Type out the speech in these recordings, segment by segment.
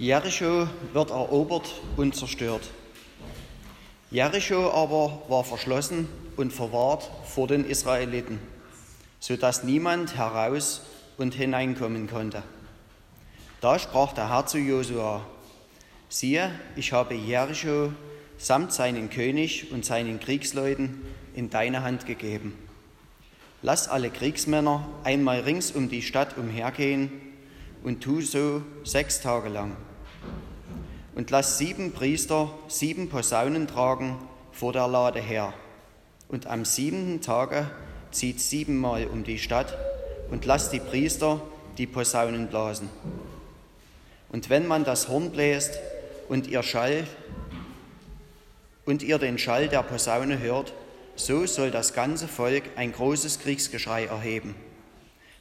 Jericho wird erobert und zerstört. Jericho aber war verschlossen und verwahrt vor den Israeliten, sodass niemand heraus und hineinkommen konnte. Da sprach der Herr zu Josua: Siehe, ich habe Jericho samt seinen König und seinen Kriegsleuten in deine Hand gegeben. Lass alle Kriegsmänner einmal rings um die Stadt umhergehen und tu so sechs Tage lang und lass sieben Priester sieben Posaunen tragen vor der Lade her. Und am siebenten Tage zieht siebenmal um die Stadt und lass die Priester die Posaunen blasen. Und wenn man das Horn bläst und ihr Schall und ihr den Schall der Posaune hört, so soll das ganze Volk ein großes Kriegsgeschrei erheben.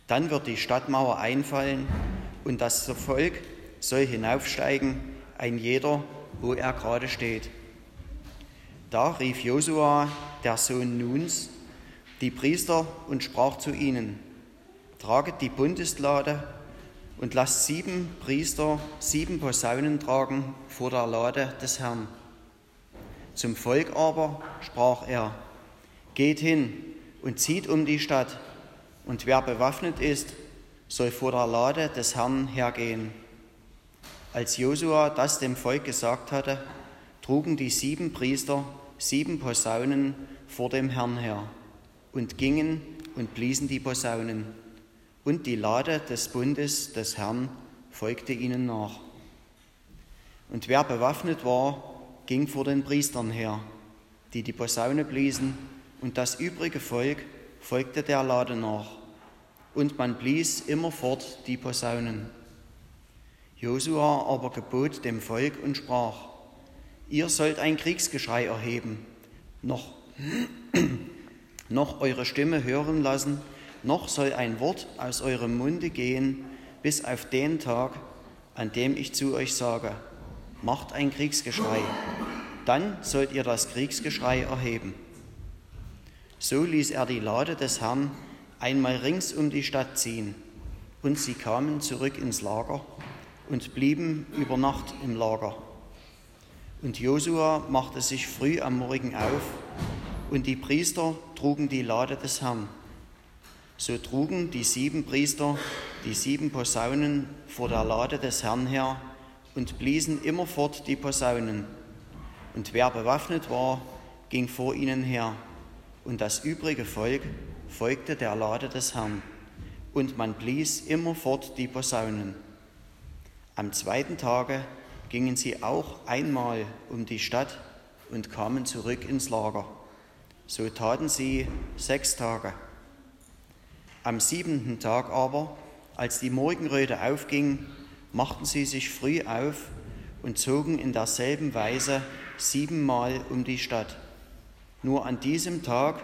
Dann wird die Stadtmauer einfallen und das Volk soll hinaufsteigen ein jeder, wo er gerade steht. Da rief Josua, der Sohn Nuns, die Priester und sprach zu ihnen, traget die Bundeslade und lasst sieben Priester sieben Posaunen tragen vor der Lade des Herrn. Zum Volk aber sprach er, geht hin und zieht um die Stadt, und wer bewaffnet ist, soll vor der Lade des Herrn hergehen. Als Josua das dem Volk gesagt hatte, trugen die sieben Priester sieben Posaunen vor dem Herrn her und gingen und bliesen die Posaunen. Und die Lade des Bundes des Herrn folgte ihnen nach. Und wer bewaffnet war, ging vor den Priestern her, die die Posaune bliesen, und das übrige Volk folgte der Lade nach. Und man blies immerfort die Posaunen. Josua aber gebot dem Volk und sprach, ihr sollt ein Kriegsgeschrei erheben, noch, noch eure Stimme hören lassen, noch soll ein Wort aus eurem Munde gehen, bis auf den Tag, an dem ich zu euch sage, macht ein Kriegsgeschrei, dann sollt ihr das Kriegsgeschrei erheben. So ließ er die Lade des Herrn einmal rings um die Stadt ziehen, und sie kamen zurück ins Lager und blieben über Nacht im Lager. Und Josua machte sich früh am Morgen auf, und die Priester trugen die Lade des Herrn. So trugen die sieben Priester die sieben Posaunen vor der Lade des Herrn her und bliesen immerfort die Posaunen. Und wer bewaffnet war, ging vor ihnen her, und das übrige Volk folgte der Lade des Herrn, und man blies immerfort die Posaunen. Am zweiten Tage gingen sie auch einmal um die Stadt und kamen zurück ins Lager. So taten sie sechs Tage. Am siebenten Tag aber, als die Morgenröte aufging, machten sie sich früh auf und zogen in derselben Weise siebenmal um die Stadt. Nur an diesem Tag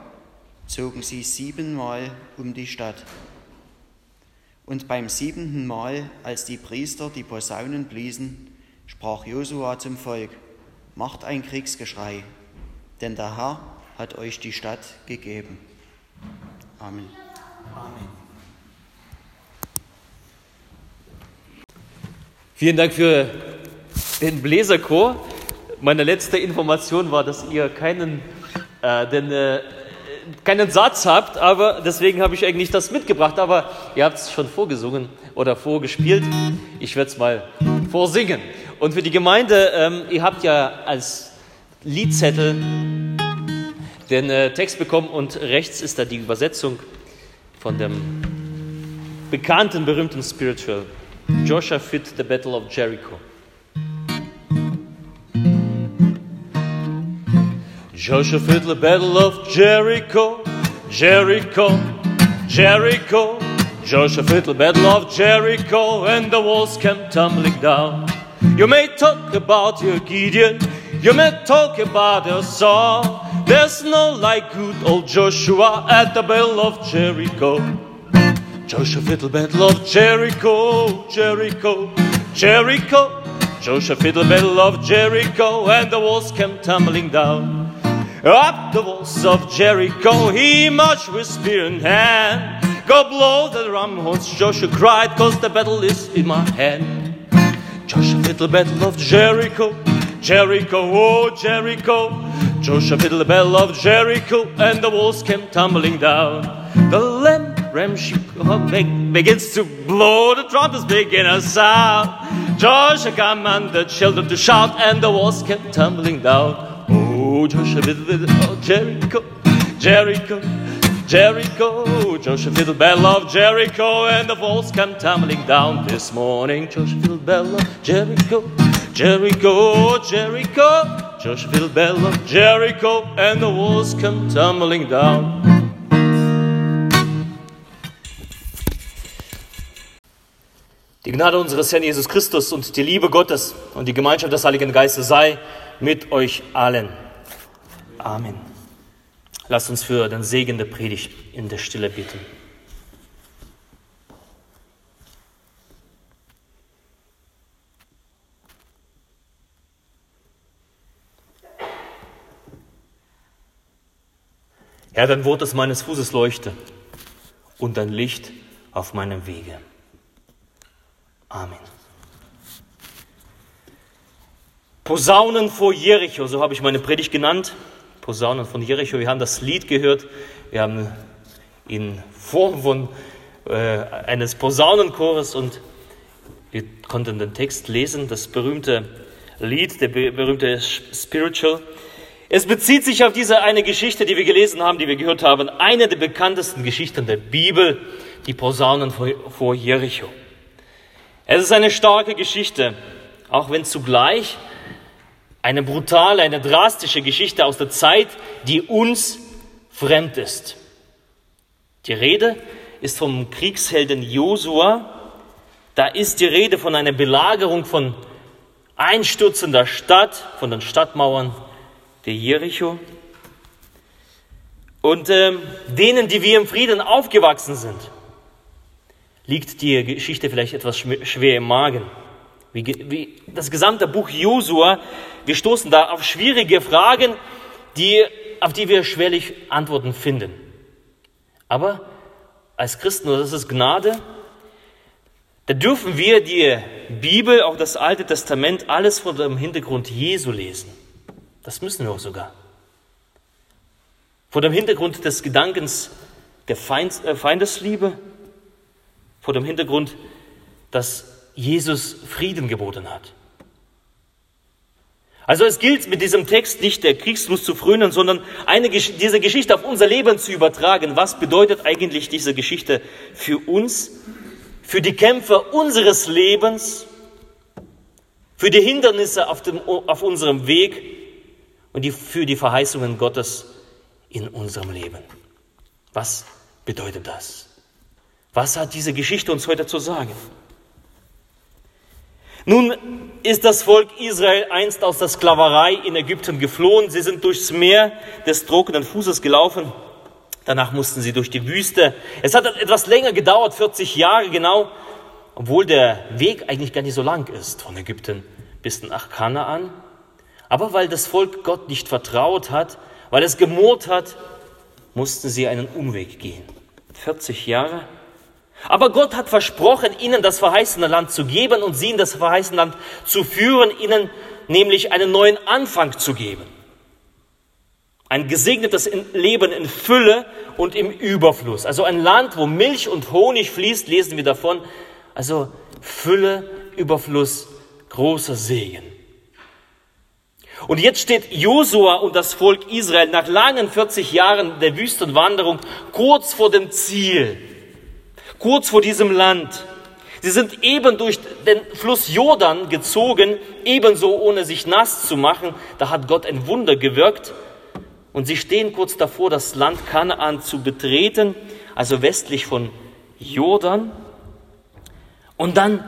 zogen sie siebenmal um die Stadt. Und beim siebenten Mal, als die Priester die Posaunen bliesen, sprach Josua zum Volk, macht ein Kriegsgeschrei, denn der Herr hat euch die Stadt gegeben. Amen. Amen. Vielen Dank für den Bläserchor. Meine letzte Information war, dass ihr keinen, äh, den, äh, keinen Satz habt, aber deswegen habe ich eigentlich das mitgebracht. Aber ihr habt es schon vorgesungen oder vorgespielt. Ich werde es mal vorsingen. Und für die Gemeinde, ähm, ihr habt ja als Liedzettel den äh, Text bekommen und rechts ist da die Übersetzung von dem bekannten, berühmten Spiritual. Joshua fit the Battle of Jericho. Joshua fit the battle of Jericho, Jericho, Jericho. Joshua fit the battle of Jericho, and the walls came tumbling down. You may talk about your Gideon, you may talk about your Saul. There's no like good old Joshua at the battle of Jericho. Joshua fit the battle of Jericho, Jericho, Jericho. Joshua fit the battle of Jericho, and the walls came tumbling down. Up the walls of Jericho, he marched with spear in hand. Go blow the drum horns, Joshua cried, cause the battle is in my hand. Joshua Fiddle Battle of Jericho, Jericho, oh Jericho. Joshua the Battle of Jericho, and the walls came tumbling down. The lamb ram sheep oh, begins to blow, the trumpets begin to sound. Joshua commanded the children to shout, and the walls came tumbling down. Joshua Fiddle, oh Jericho, Jericho. Jericho, Joshua Fiddle Bell of Jericho, and the walls come tumbling down this morning. Joshua Fiddle Bell of Jericho, Jericho, Jericho, Joshua Fiddle Bell of Jericho, and the walls come tumbling down. Die Gnade unseres Herrn Jesus Christus und die Liebe Gottes und die Gemeinschaft des Heiligen Geistes sei mit euch allen. Amen. Lasst uns für den Segen der Predigt in der Stille bitten. Herr, dein Wort ist meines Fußes Leuchte und dein Licht auf meinem Wege. Amen. Posaunen vor Jericho, so habe ich meine Predigt genannt. Posaunen von Jericho. Wir haben das Lied gehört. Wir haben in Form von äh, eines Posaunenchores und wir konnten den Text lesen, das berühmte Lied, der berühmte Spiritual. Es bezieht sich auf diese eine Geschichte, die wir gelesen haben, die wir gehört haben, eine der bekanntesten Geschichten der Bibel, die Posaunen vor Jericho. Es ist eine starke Geschichte, auch wenn zugleich eine brutale, eine drastische Geschichte aus der Zeit, die uns fremd ist. Die Rede ist vom Kriegshelden Josua. Da ist die Rede von einer Belagerung von einstürzender Stadt, von den Stadtmauern der Jericho. Und äh, denen, die wir im Frieden aufgewachsen sind, liegt die Geschichte vielleicht etwas schwer im Magen. Wie, wie das gesamte Buch Josua, wir stoßen da auf schwierige Fragen, die, auf die wir schwerlich Antworten finden. Aber als Christen, und das ist Gnade, da dürfen wir die Bibel, auch das Alte Testament, alles vor dem Hintergrund Jesu lesen. Das müssen wir auch sogar. Vor dem Hintergrund des Gedankens der äh, Feindesliebe, vor dem Hintergrund, dass Jesus Frieden geboten hat. Also es gilt mit diesem Text nicht der Kriegslust zu frönen, sondern eine, diese Geschichte auf unser Leben zu übertragen. Was bedeutet eigentlich diese Geschichte für uns, für die Kämpfe unseres Lebens, für die Hindernisse auf, dem, auf unserem Weg und die, für die Verheißungen Gottes in unserem Leben? Was bedeutet das? Was hat diese Geschichte uns heute zu sagen? Nun ist das Volk Israel einst aus der Sklaverei in Ägypten geflohen. Sie sind durchs Meer des trockenen Fußes gelaufen. Danach mussten sie durch die Wüste. Es hat etwas länger gedauert, 40 Jahre genau, obwohl der Weg eigentlich gar nicht so lang ist von Ägypten bis nach Kanaan. Aber weil das Volk Gott nicht vertraut hat, weil es gemurrt hat, mussten sie einen Umweg gehen. 40 Jahre aber Gott hat versprochen, ihnen das verheißene Land zu geben und sie in das verheißene Land zu führen, ihnen nämlich einen neuen Anfang zu geben. Ein gesegnetes Leben in Fülle und im Überfluss. Also ein Land, wo Milch und Honig fließt, lesen wir davon. Also Fülle, Überfluss, großer Segen. Und jetzt steht Josua und das Volk Israel nach langen 40 Jahren der Wüstenwanderung kurz vor dem Ziel kurz vor diesem Land. Sie sind eben durch den Fluss Jordan gezogen, ebenso ohne sich nass zu machen. Da hat Gott ein Wunder gewirkt. Und sie stehen kurz davor, das Land Kanaan zu betreten, also westlich von Jordan. Und dann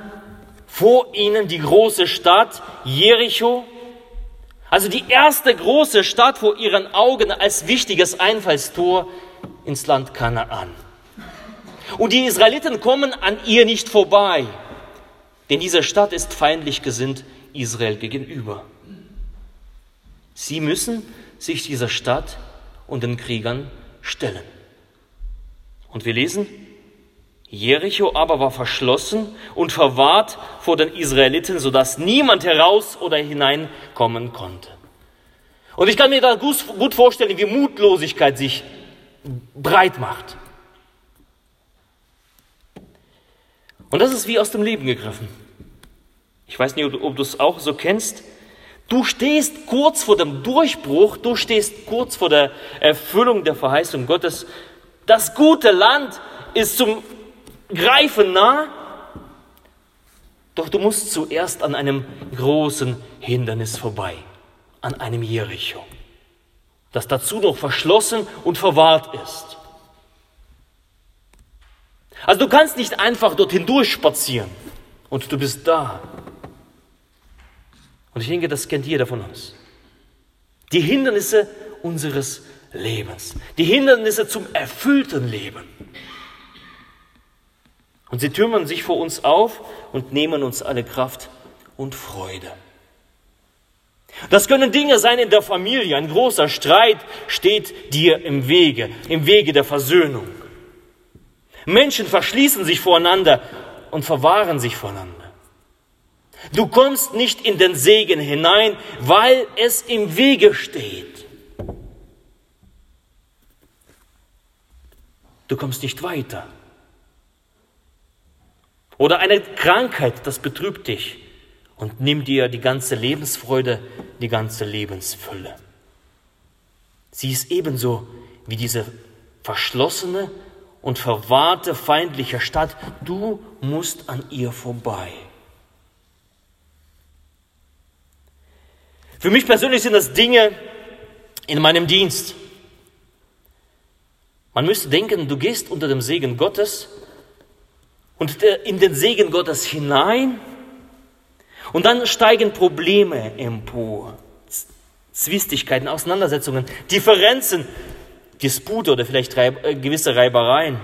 vor ihnen die große Stadt Jericho, also die erste große Stadt vor ihren Augen als wichtiges Einfallstor ins Land Kanaan. Und die Israeliten kommen an ihr nicht vorbei, denn diese Stadt ist feindlich gesinnt Israel gegenüber. Sie müssen sich dieser Stadt und den Kriegern stellen. Und wir lesen, Jericho aber war verschlossen und verwahrt vor den Israeliten, sodass niemand heraus oder hineinkommen konnte. Und ich kann mir da gut vorstellen, wie Mutlosigkeit sich breit macht. Und das ist wie aus dem Leben gegriffen. Ich weiß nicht, ob du es auch so kennst. Du stehst kurz vor dem Durchbruch, du stehst kurz vor der Erfüllung der Verheißung Gottes. Das gute Land ist zum Greifen nah, doch du musst zuerst an einem großen Hindernis vorbei, an einem Jericho, das dazu noch verschlossen und verwahrt ist. Also du kannst nicht einfach dorthin durchspazieren und du bist da. Und ich denke, das kennt jeder von uns. Die Hindernisse unseres Lebens, die Hindernisse zum erfüllten Leben. Und sie türmen sich vor uns auf und nehmen uns alle Kraft und Freude. Das können Dinge sein in der Familie. Ein großer Streit steht dir im Wege, im Wege der Versöhnung. Menschen verschließen sich voreinander und verwahren sich voneinander. Du kommst nicht in den Segen hinein, weil es im Wege steht. Du kommst nicht weiter. Oder eine Krankheit, das betrübt dich und nimmt dir die ganze Lebensfreude, die ganze Lebensfülle. Sie ist ebenso wie diese verschlossene und verwahrte feindliche Stadt. Du musst an ihr vorbei. Für mich persönlich sind das Dinge in meinem Dienst. Man müsste denken, du gehst unter dem Segen Gottes und in den Segen Gottes hinein und dann steigen Probleme empor, Zwistigkeiten, Auseinandersetzungen, Differenzen, Dispute oder vielleicht äh, gewisse Reibereien.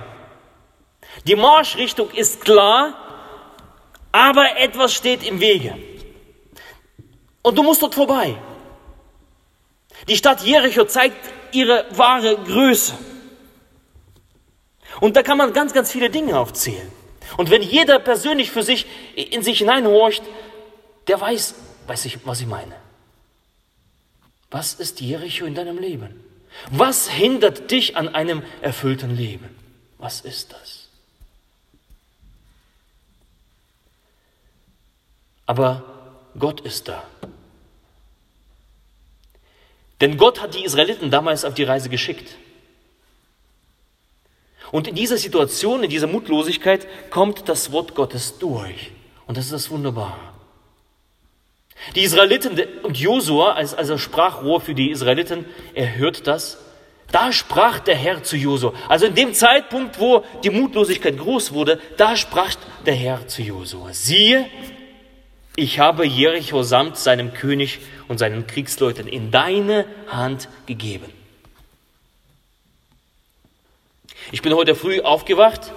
Die Marschrichtung ist klar, aber etwas steht im Wege. Und du musst dort vorbei. Die Stadt Jericho zeigt ihre wahre Größe. Und da kann man ganz, ganz viele Dinge aufzählen. Und wenn jeder persönlich für sich in sich hineinhorcht, der weiß, weiß ich, was ich meine. Was ist Jericho in deinem Leben? Was hindert dich an einem erfüllten Leben? Was ist das? Aber Gott ist da. Denn Gott hat die Israeliten damals auf die Reise geschickt. Und in dieser Situation, in dieser Mutlosigkeit kommt das Wort Gottes durch. Und das ist das Wunderbare. Die Israeliten und Josua als, als Sprachrohr für die Israeliten, er hört das. Da sprach der Herr zu Josua. Also in dem Zeitpunkt, wo die Mutlosigkeit groß wurde, da sprach der Herr zu Josua. Siehe, ich habe Jericho samt seinem König und seinen Kriegsleuten in deine Hand gegeben. Ich bin heute früh aufgewacht,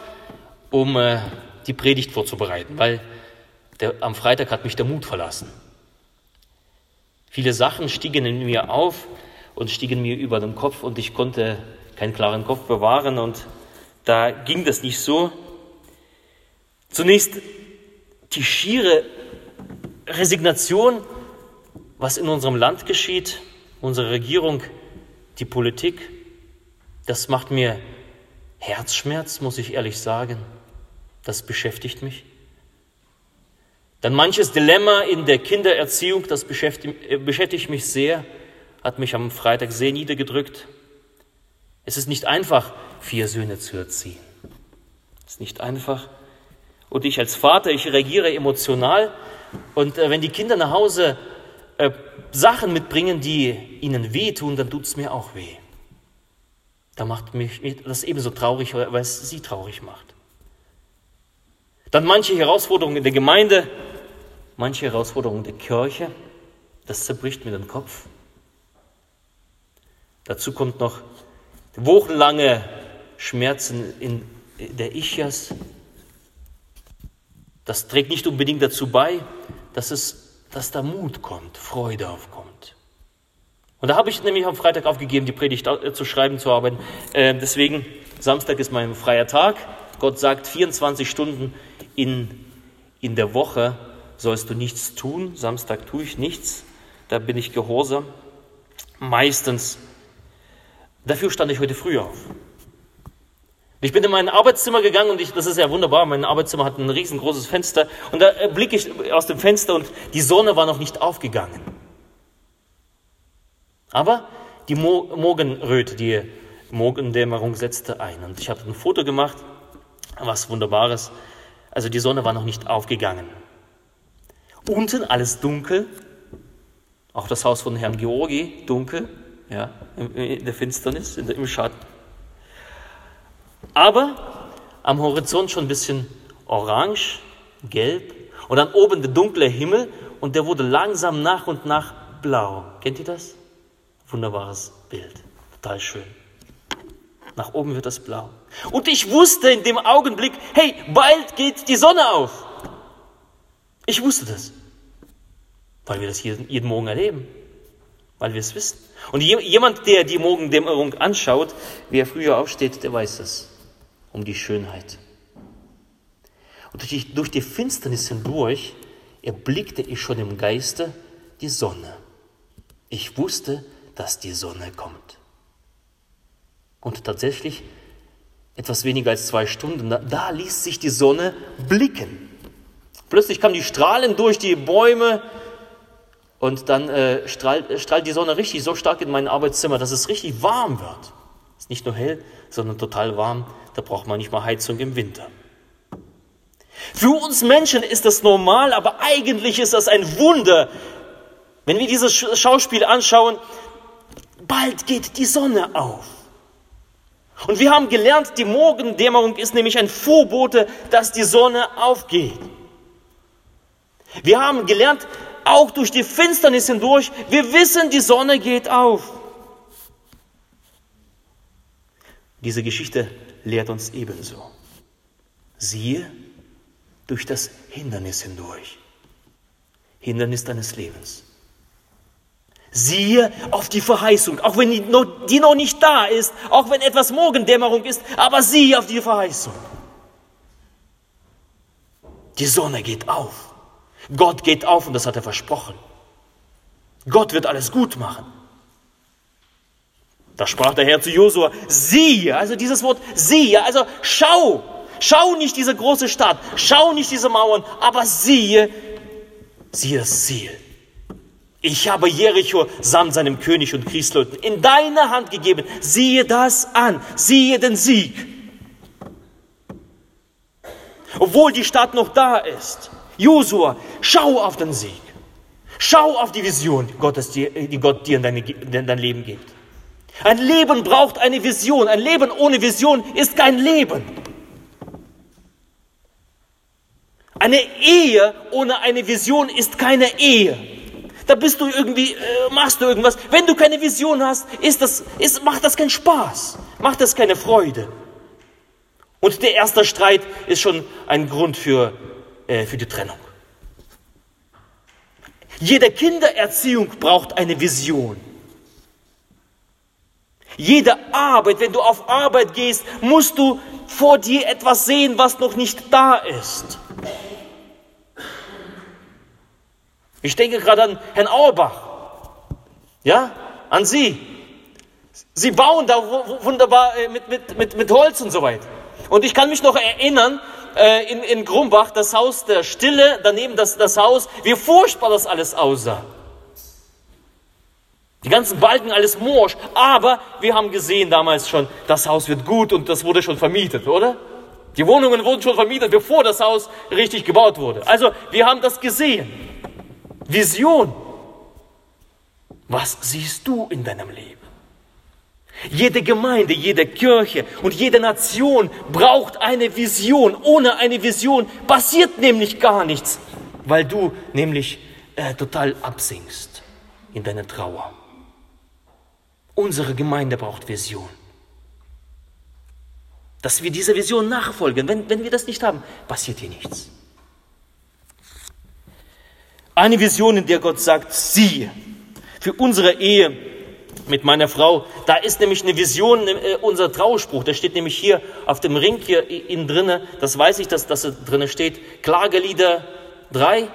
um äh, die Predigt vorzubereiten, weil der, am Freitag hat mich der Mut verlassen. Viele Sachen stiegen in mir auf und stiegen mir über den Kopf und ich konnte keinen klaren Kopf bewahren und da ging das nicht so. Zunächst die schiere Resignation, was in unserem Land geschieht, unsere Regierung, die Politik, das macht mir Herzschmerz, muss ich ehrlich sagen. Das beschäftigt mich. Dann manches Dilemma in der Kindererziehung, das beschäftigt, äh, beschäftigt mich sehr, hat mich am Freitag sehr niedergedrückt. Es ist nicht einfach, vier Söhne zu erziehen. Es ist nicht einfach. Und ich als Vater, ich reagiere emotional. Und äh, wenn die Kinder nach Hause äh, Sachen mitbringen, die ihnen wehtun, dann tut es mir auch weh. Da macht mich das ebenso traurig, weil es sie traurig macht. Dann manche Herausforderungen in der Gemeinde, manche Herausforderungen der Kirche, das zerbricht mir den Kopf. Dazu kommt noch wochenlange Schmerzen in der Ichias. Das trägt nicht unbedingt dazu bei, dass, es, dass da Mut kommt, Freude aufkommt. Und da habe ich nämlich am Freitag aufgegeben, die Predigt zu schreiben, zu arbeiten. Äh, deswegen, Samstag ist mein freier Tag. Gott sagt, 24 Stunden in, in der Woche sollst du nichts tun. Samstag tue ich nichts, da bin ich gehorsam. Meistens. Dafür stand ich heute früh auf. Ich bin in mein Arbeitszimmer gegangen und ich, das ist ja wunderbar, mein Arbeitszimmer hat ein riesengroßes Fenster und da blicke ich aus dem Fenster und die Sonne war noch nicht aufgegangen. Aber die Mo Morgenröte, die Morgendämmerung setzte ein und ich habe ein Foto gemacht, was wunderbares. Also die Sonne war noch nicht aufgegangen. Unten alles dunkel, auch das Haus von Herrn Georgi dunkel, ja, in der Finsternis, in der, im Schatten. Aber am Horizont schon ein bisschen orange, gelb und dann oben der dunkle Himmel und der wurde langsam nach und nach blau. Kennt ihr das? Wunderbares Bild, total schön. Nach oben wird das blau. Und ich wusste in dem Augenblick, hey, bald geht die Sonne auf. Ich wusste das, weil wir das jeden Morgen erleben, weil wir es wissen. Und jemand, der die Morgendämmerung anschaut, wie er früher aufsteht, der weiß es um die Schönheit. Und durch die, durch die Finsternis hindurch erblickte ich schon im Geiste die Sonne. Ich wusste, dass die Sonne kommt. Und tatsächlich, etwas weniger als zwei Stunden, da, da ließ sich die Sonne blicken. Plötzlich kamen die Strahlen durch die Bäume und dann äh, strahlt, äh, strahlt die Sonne richtig so stark in mein Arbeitszimmer, dass es richtig warm wird. Es ist nicht nur hell, sondern total warm. Da braucht man nicht mal Heizung im Winter. Für uns Menschen ist das normal, aber eigentlich ist das ein Wunder. Wenn wir dieses Schauspiel anschauen, bald geht die Sonne auf. Und wir haben gelernt, die Morgendämmerung ist nämlich ein Vorbote, dass die Sonne aufgeht. Wir haben gelernt, auch durch die Finsternis hindurch, wir wissen, die Sonne geht auf. Diese Geschichte lehrt uns ebenso. Siehe durch das Hindernis hindurch. Hindernis deines Lebens. Siehe auf die Verheißung, auch wenn die noch, die noch nicht da ist, auch wenn etwas Morgendämmerung ist, aber siehe auf die Verheißung. Die Sonne geht auf. Gott geht auf und das hat er versprochen. Gott wird alles gut machen. Da sprach der Herr zu Josua, siehe, also dieses Wort siehe, also schau, schau nicht diese große Stadt, schau nicht diese Mauern, aber siehe, siehe das Ziel. Ich habe Jericho samt seinem König und Kriegsleuten in deine Hand gegeben. Siehe das an, siehe den Sieg. Obwohl die Stadt noch da ist. Josua, schau auf den Sieg. Schau auf die Vision, Gottes, die Gott dir in, deine, in dein Leben gibt. Ein Leben braucht eine Vision. Ein Leben ohne Vision ist kein Leben. Eine Ehe ohne eine Vision ist keine Ehe. Da bist du irgendwie, äh, machst du irgendwas. Wenn du keine Vision hast, ist das, ist, macht das keinen Spaß, macht das keine Freude. Und der erste Streit ist schon ein Grund für, äh, für die Trennung. Jede Kindererziehung braucht eine Vision. Jede Arbeit, wenn du auf Arbeit gehst, musst du vor dir etwas sehen, was noch nicht da ist. Ich denke gerade an Herrn Auerbach. Ja, an Sie. Sie bauen da wunderbar äh, mit, mit, mit, mit Holz und so weiter. Und ich kann mich noch erinnern, äh, in, in Grumbach, das Haus der Stille, daneben das, das Haus, wie furchtbar das alles aussah. Die ganzen Balken, alles morsch. Aber wir haben gesehen damals schon, das Haus wird gut und das wurde schon vermietet, oder? Die Wohnungen wurden schon vermietet, bevor das Haus richtig gebaut wurde. Also wir haben das gesehen. Vision. Was siehst du in deinem Leben? Jede Gemeinde, jede Kirche und jede Nation braucht eine Vision. Ohne eine Vision passiert nämlich gar nichts, weil du nämlich äh, total absinkst in deiner Trauer. Unsere Gemeinde braucht Vision. Dass wir dieser Vision nachfolgen. Wenn, wenn wir das nicht haben, passiert hier nichts. Eine Vision, in der Gott sagt, siehe, für unsere Ehe mit meiner Frau. Da ist nämlich eine Vision, äh, unser Trauspruch, der steht nämlich hier auf dem Ring hier innen drinne. Das weiß ich, dass das drinne steht. Klagelieder 3,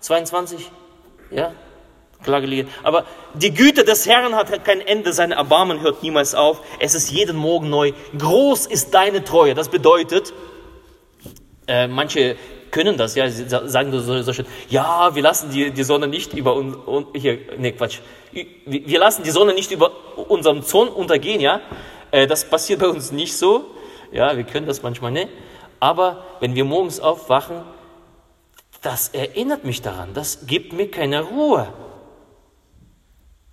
22. Ja, Klagelieder. Aber die Güte des Herrn hat kein Ende, sein Erbarmen hört niemals auf. Es ist jeden Morgen neu. Groß ist deine Treue. Das bedeutet, äh, manche können das, ja, sie sagen so, so schön, ja, wir lassen die, die Sonne nicht über uns, hier, nee, Quatsch, wir lassen die Sonne nicht über unserem Zorn untergehen, ja, äh, das passiert bei uns nicht so, ja, wir können das manchmal nicht, aber wenn wir morgens aufwachen, das erinnert mich daran, das gibt mir keine Ruhe.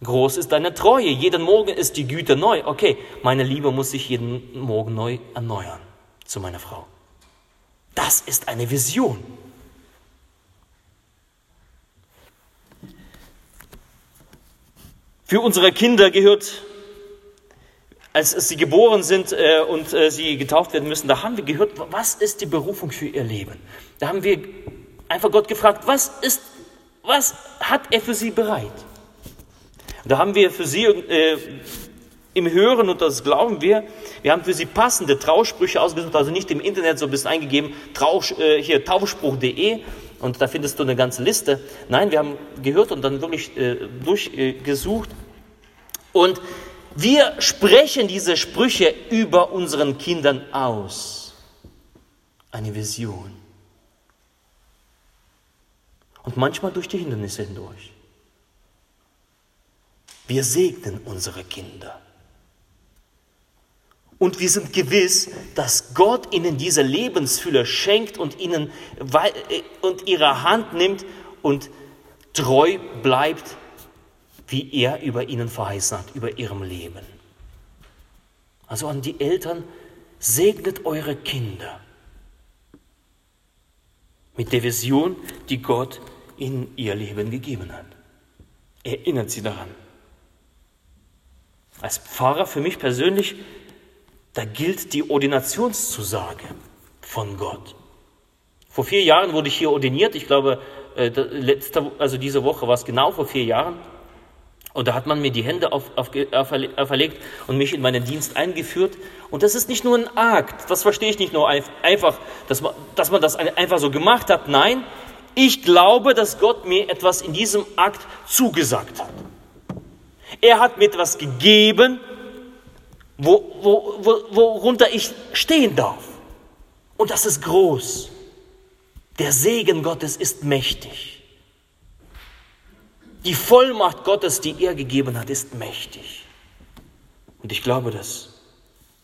Groß ist deine Treue, jeden Morgen ist die Güte neu. Okay, meine Liebe muss sich jeden Morgen neu erneuern zu meiner Frau. Das ist eine Vision. Für unsere Kinder gehört, als sie geboren sind äh, und äh, sie getauft werden müssen, da haben wir gehört, was ist die Berufung für ihr Leben? Da haben wir einfach Gott gefragt, was ist, was hat er für sie bereit? Da haben wir für sie äh, im Hören, und das glauben wir, wir haben für sie passende Trausprüche ausgesucht, also nicht im Internet so ein bisschen eingegeben, Trausch, äh, hier taufspruch.de und da findest du eine ganze Liste. Nein, wir haben gehört und dann wirklich äh, durchgesucht. und wir sprechen diese Sprüche über unseren Kindern aus. Eine Vision. Und manchmal durch die Hindernisse hindurch. Wir segnen unsere Kinder. Und wir sind gewiss, dass Gott ihnen diese Lebensfülle schenkt und ihnen äh, und ihre Hand nimmt und treu bleibt, wie er über ihnen verheißen hat, über ihrem Leben. Also an die Eltern, segnet eure Kinder mit der Vision, die Gott in ihr Leben gegeben hat. Erinnert sie daran. Als Pfarrer für mich persönlich da gilt die Ordinationszusage von Gott. Vor vier Jahren wurde ich hier ordiniert. Ich glaube, äh, letzte, also diese Woche war es genau vor vier Jahren. Und da hat man mir die Hände auf, auf, auferlegt und mich in meinen Dienst eingeführt. Und das ist nicht nur ein Akt, das verstehe ich nicht nur einfach, dass man, dass man das einfach so gemacht hat. Nein, ich glaube, dass Gott mir etwas in diesem Akt zugesagt hat. Er hat mir etwas gegeben, wo, wo, wo, worunter ich stehen darf. Und das ist groß. Der Segen Gottes ist mächtig. Die Vollmacht Gottes, die er gegeben hat, ist mächtig. Und ich glaube das.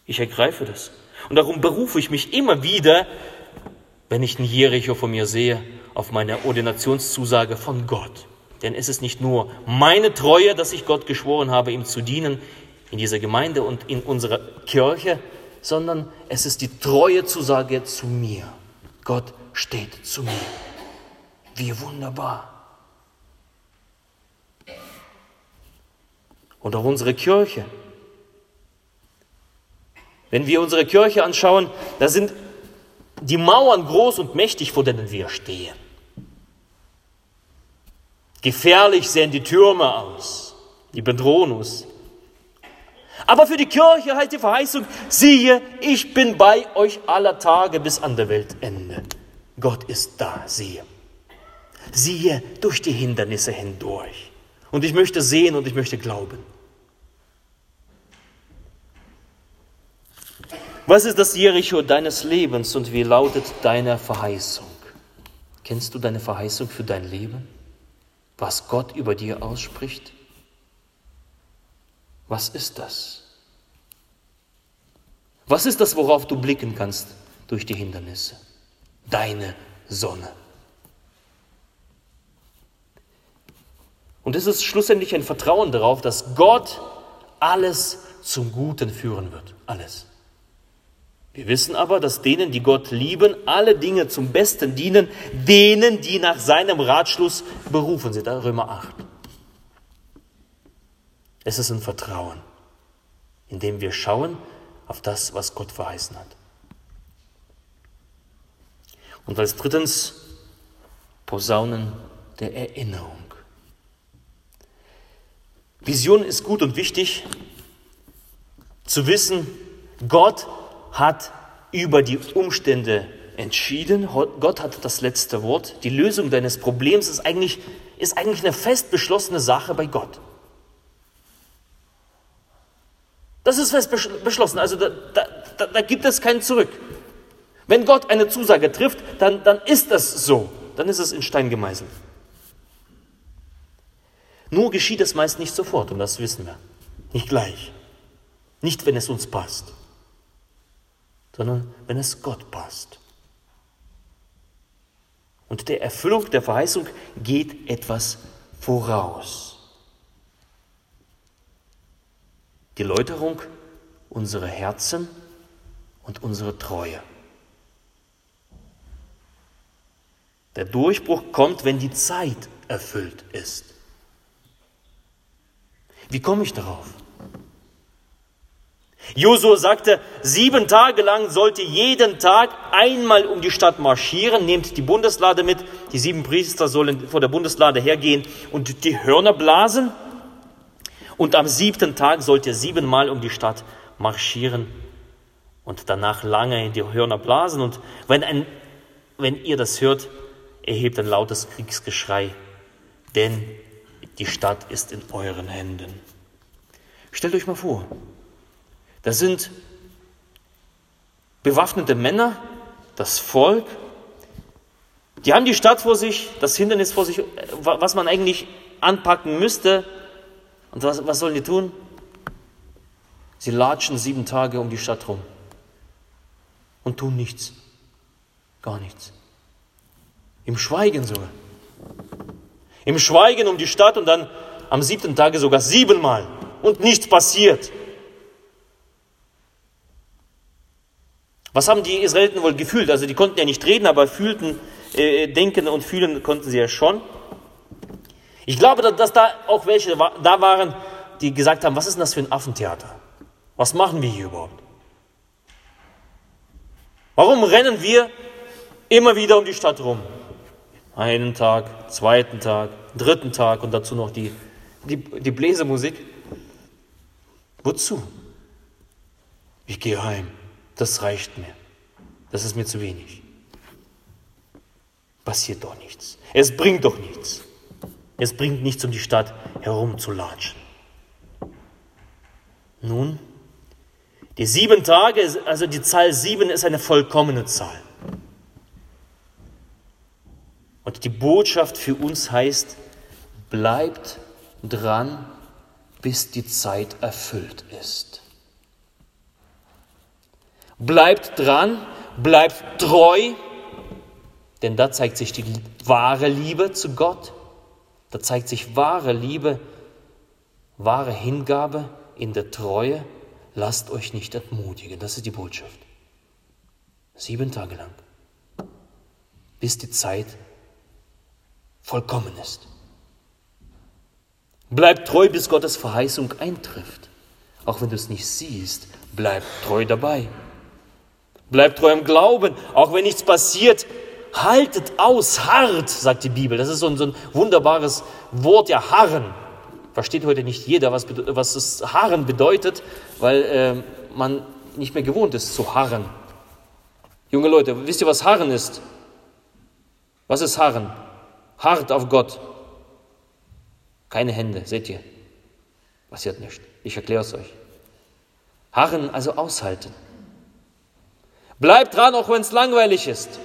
Ich ergreife das. Und darum berufe ich mich immer wieder, wenn ich einen Jericho von mir sehe, auf meine Ordinationszusage von Gott. Denn es ist nicht nur meine Treue, dass ich Gott geschworen habe, ihm zu dienen, in dieser Gemeinde und in unserer Kirche, sondern es ist die treue Zusage zu mir. Gott steht zu mir. Wie wunderbar. Und auch unsere Kirche. Wenn wir unsere Kirche anschauen, da sind die Mauern groß und mächtig, vor denen wir stehen. Gefährlich sehen die Türme aus, die bedrohen uns. Aber für die Kirche heißt die Verheißung, siehe, ich bin bei euch aller Tage bis an der Weltende. Gott ist da, siehe. Siehe durch die Hindernisse hindurch. Und ich möchte sehen und ich möchte glauben. Was ist das Jericho deines Lebens und wie lautet deine Verheißung? Kennst du deine Verheißung für dein Leben? Was Gott über dir ausspricht? Was ist das? Was ist das, worauf du blicken kannst durch die Hindernisse? Deine Sonne. Und es ist schlussendlich ein Vertrauen darauf, dass Gott alles zum Guten führen wird. Alles. Wir wissen aber, dass denen, die Gott lieben, alle Dinge zum Besten dienen, denen, die nach seinem Ratschluss berufen sind. Römer 8. Es ist ein Vertrauen, in dem wir schauen auf das, was Gott verheißen hat. Und als drittens Posaunen der Erinnerung. Vision ist gut und wichtig zu wissen, Gott hat über die Umstände entschieden. Gott hat das letzte Wort. Die Lösung deines Problems ist eigentlich, ist eigentlich eine fest beschlossene Sache bei Gott. Das ist fest beschlossen. Also da, da, da gibt es keinen Zurück. Wenn Gott eine Zusage trifft, dann, dann ist das so. Dann ist es in Stein gemeißelt. Nur geschieht es meist nicht sofort und das wissen wir. Nicht gleich. Nicht, wenn es uns passt, sondern wenn es Gott passt. Und der Erfüllung der Verheißung geht etwas voraus. Die Läuterung unserer Herzen und unsere Treue. Der Durchbruch kommt, wenn die Zeit erfüllt ist. Wie komme ich darauf? Josua sagte, sieben Tage lang sollte jeden Tag einmal um die Stadt marschieren, nehmt die Bundeslade mit, die sieben Priester sollen vor der Bundeslade hergehen und die Hörner blasen. Und am siebten Tag sollt ihr siebenmal um die Stadt marschieren und danach lange in die Hörner blasen. Und wenn, ein, wenn ihr das hört, erhebt ein lautes Kriegsgeschrei, denn die Stadt ist in euren Händen. Stellt euch mal vor, das sind bewaffnete Männer, das Volk, die haben die Stadt vor sich, das Hindernis vor sich, was man eigentlich anpacken müsste. Und was, was sollen die tun? Sie latschen sieben Tage um die Stadt rum und tun nichts, gar nichts. Im Schweigen sogar. Im Schweigen um die Stadt und dann am siebten Tage sogar siebenmal und nichts passiert. Was haben die Israeliten wohl gefühlt? Also die konnten ja nicht reden, aber fühlten, äh, denken und fühlen konnten sie ja schon. Ich glaube, dass da auch welche da waren, die gesagt haben, was ist denn das für ein Affentheater? Was machen wir hier überhaupt? Warum rennen wir immer wieder um die Stadt rum? Einen Tag, zweiten Tag, dritten Tag und dazu noch die, die, die Bläsermusik. Wozu? Ich gehe heim. Das reicht mir. Das ist mir zu wenig. Passiert doch nichts. Es bringt doch nichts. Es bringt nichts, um die Stadt herumzulatschen. Nun, die sieben Tage, also die Zahl sieben ist eine vollkommene Zahl. Und die Botschaft für uns heißt, bleibt dran, bis die Zeit erfüllt ist. Bleibt dran, bleibt treu, denn da zeigt sich die wahre Liebe zu Gott. Da zeigt sich wahre Liebe, wahre Hingabe in der Treue. Lasst euch nicht entmutigen. Das ist die Botschaft. Sieben Tage lang, bis die Zeit vollkommen ist. Bleib treu, bis Gottes Verheißung eintrifft. Auch wenn du es nicht siehst, bleib treu dabei. Bleib treu im Glauben, auch wenn nichts passiert. Haltet aus, hart, sagt die Bibel. Das ist so ein, so ein wunderbares Wort, ja, harren. Versteht heute nicht jeder, was, was das Harren bedeutet, weil äh, man nicht mehr gewohnt ist zu harren. Junge Leute, wisst ihr, was Harren ist? Was ist Harren? Hart auf Gott. Keine Hände, seht ihr? Passiert nicht. Ich erkläre es euch. Harren, also aushalten. Bleibt dran, auch wenn es langweilig ist.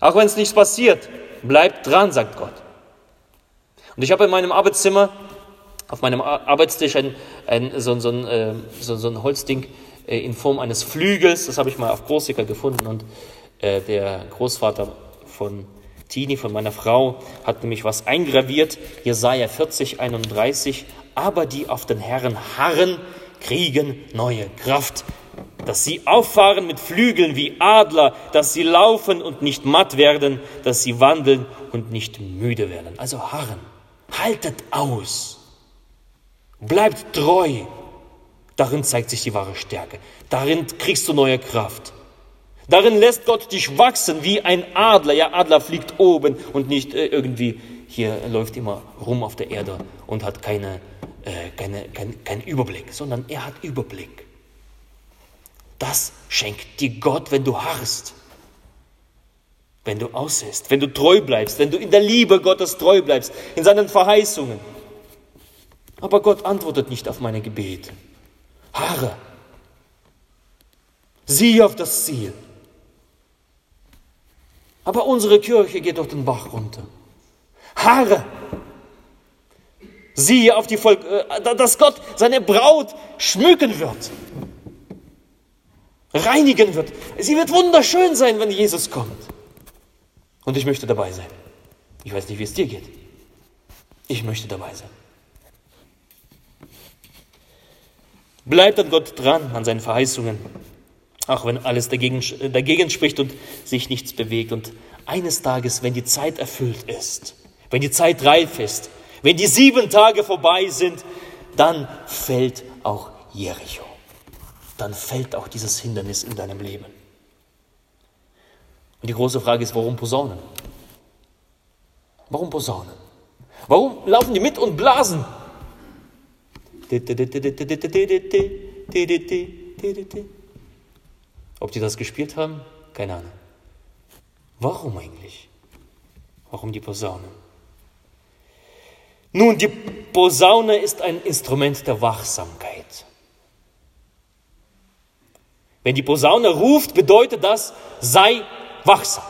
Auch wenn es nichts passiert. Bleibt dran, sagt Gott. Und ich habe in meinem Arbeitszimmer, auf meinem Arbeitstisch, ein, ein, so, so, ein, äh, so, so ein Holzding äh, in Form eines Flügels. Das habe ich mal auf Korsika gefunden. Und äh, der Großvater von Tini, von meiner Frau, hat nämlich was eingraviert. Jesaja 40, 31. Aber die auf den Herren harren, kriegen neue Kraft. Dass sie auffahren mit Flügeln wie Adler, dass sie laufen und nicht matt werden, dass sie wandeln und nicht müde werden. Also harren. Haltet aus. Bleibt treu. Darin zeigt sich die wahre Stärke. Darin kriegst du neue Kraft. Darin lässt Gott dich wachsen wie ein Adler. Ja, Adler fliegt oben und nicht äh, irgendwie hier läuft immer rum auf der Erde und hat keine, äh, keine, kein, keinen Überblick, sondern er hat Überblick. Das schenkt dir Gott, wenn du harrst, wenn du aushältst, wenn du treu bleibst, wenn du in der Liebe Gottes treu bleibst, in seinen Verheißungen. Aber Gott antwortet nicht auf meine Gebete. Harre. Sieh auf das Ziel. Aber unsere Kirche geht durch den Bach runter. Haare. Siehe auf die Volk, äh, dass Gott seine Braut schmücken wird, reinigen wird. Sie wird wunderschön sein, wenn Jesus kommt. Und ich möchte dabei sein. Ich weiß nicht, wie es dir geht. Ich möchte dabei sein. Bleibt an Gott dran, an seinen Verheißungen. Auch wenn alles dagegen, dagegen spricht und sich nichts bewegt. Und eines Tages, wenn die Zeit erfüllt ist, wenn die Zeit reif ist, wenn die sieben Tage vorbei sind, dann fällt auch Jericho. Dann fällt auch dieses Hindernis in deinem Leben. Und die große Frage ist, warum Posaunen? Warum Posaunen? Warum laufen die mit und blasen? Ob die das gespielt haben? Keine Ahnung. Warum eigentlich? Warum die Posaune? Nun, die Posaune ist ein Instrument der Wachsamkeit. Wenn die Posaune ruft, bedeutet das, sei wachsam.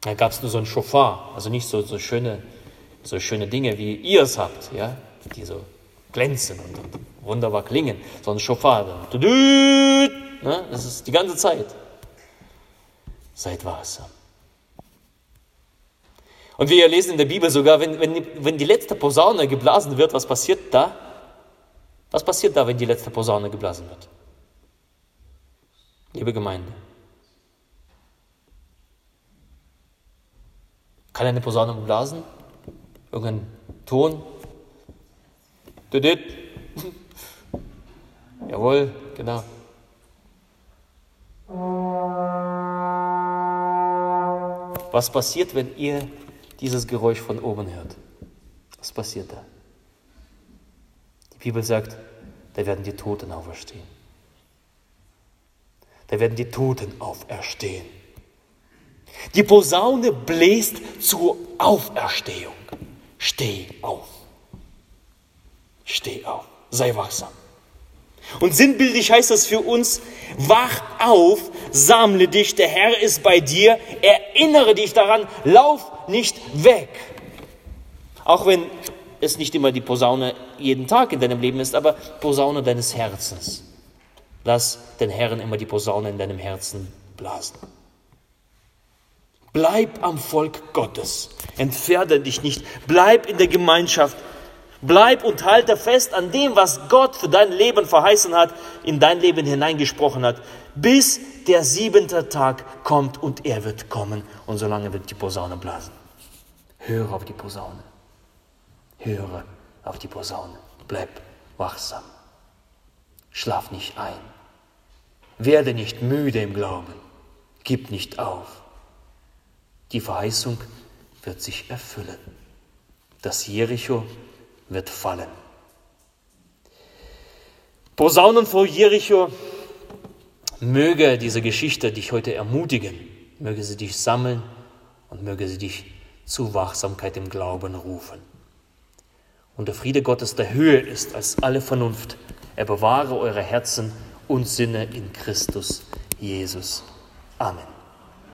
Da gab es nur so ein Schofar, also nicht so, so, schöne, so schöne Dinge, wie ihr es habt, ja, die so glänzen und, und wunderbar klingen, sondern Schofar. Ne? Das ist die ganze Zeit. Seid wachsam. Und wir lesen in der Bibel sogar, wenn, wenn, wenn die letzte Posaune geblasen wird, was passiert da? Was passiert da, wenn die letzte Posaune geblasen wird? Liebe Gemeinde. Kann eine Posaune blasen? Irgendein Ton? Jawohl, genau. Was passiert, wenn ihr dieses Geräusch von oben hört? Was passiert da? Die Bibel sagt, da werden die Toten auferstehen. Da werden die Toten auferstehen. Die Posaune bläst zur Auferstehung. Steh auf. Steh auf. Sei wachsam. Und sinnbildlich heißt das für uns, wach auf, sammle dich, der Herr ist bei dir, erinnere dich daran, lauf nicht weg. Auch wenn es nicht immer die Posaune jeden Tag in deinem Leben ist, aber Posaune deines Herzens. Lass den Herrn immer die Posaune in deinem Herzen blasen. Bleib am Volk Gottes. Entferne dich nicht. Bleib in der Gemeinschaft Bleib und halte fest an dem, was Gott für dein Leben verheißen hat, in dein Leben hineingesprochen hat, bis der siebente Tag kommt und er wird kommen und solange wird die Posaune blasen. Höre auf die Posaune. Höre auf die Posaune. Bleib wachsam. Schlaf nicht ein. Werde nicht müde im Glauben. Gib nicht auf. Die Verheißung wird sich erfüllen. Das Jericho wird fallen. Posaunen vor Jericho, möge diese Geschichte dich heute ermutigen, möge sie dich sammeln und möge sie dich zu Wachsamkeit im Glauben rufen. Und der Friede Gottes, der höher ist als alle Vernunft, er bewahre eure Herzen und Sinne in Christus Jesus. Amen.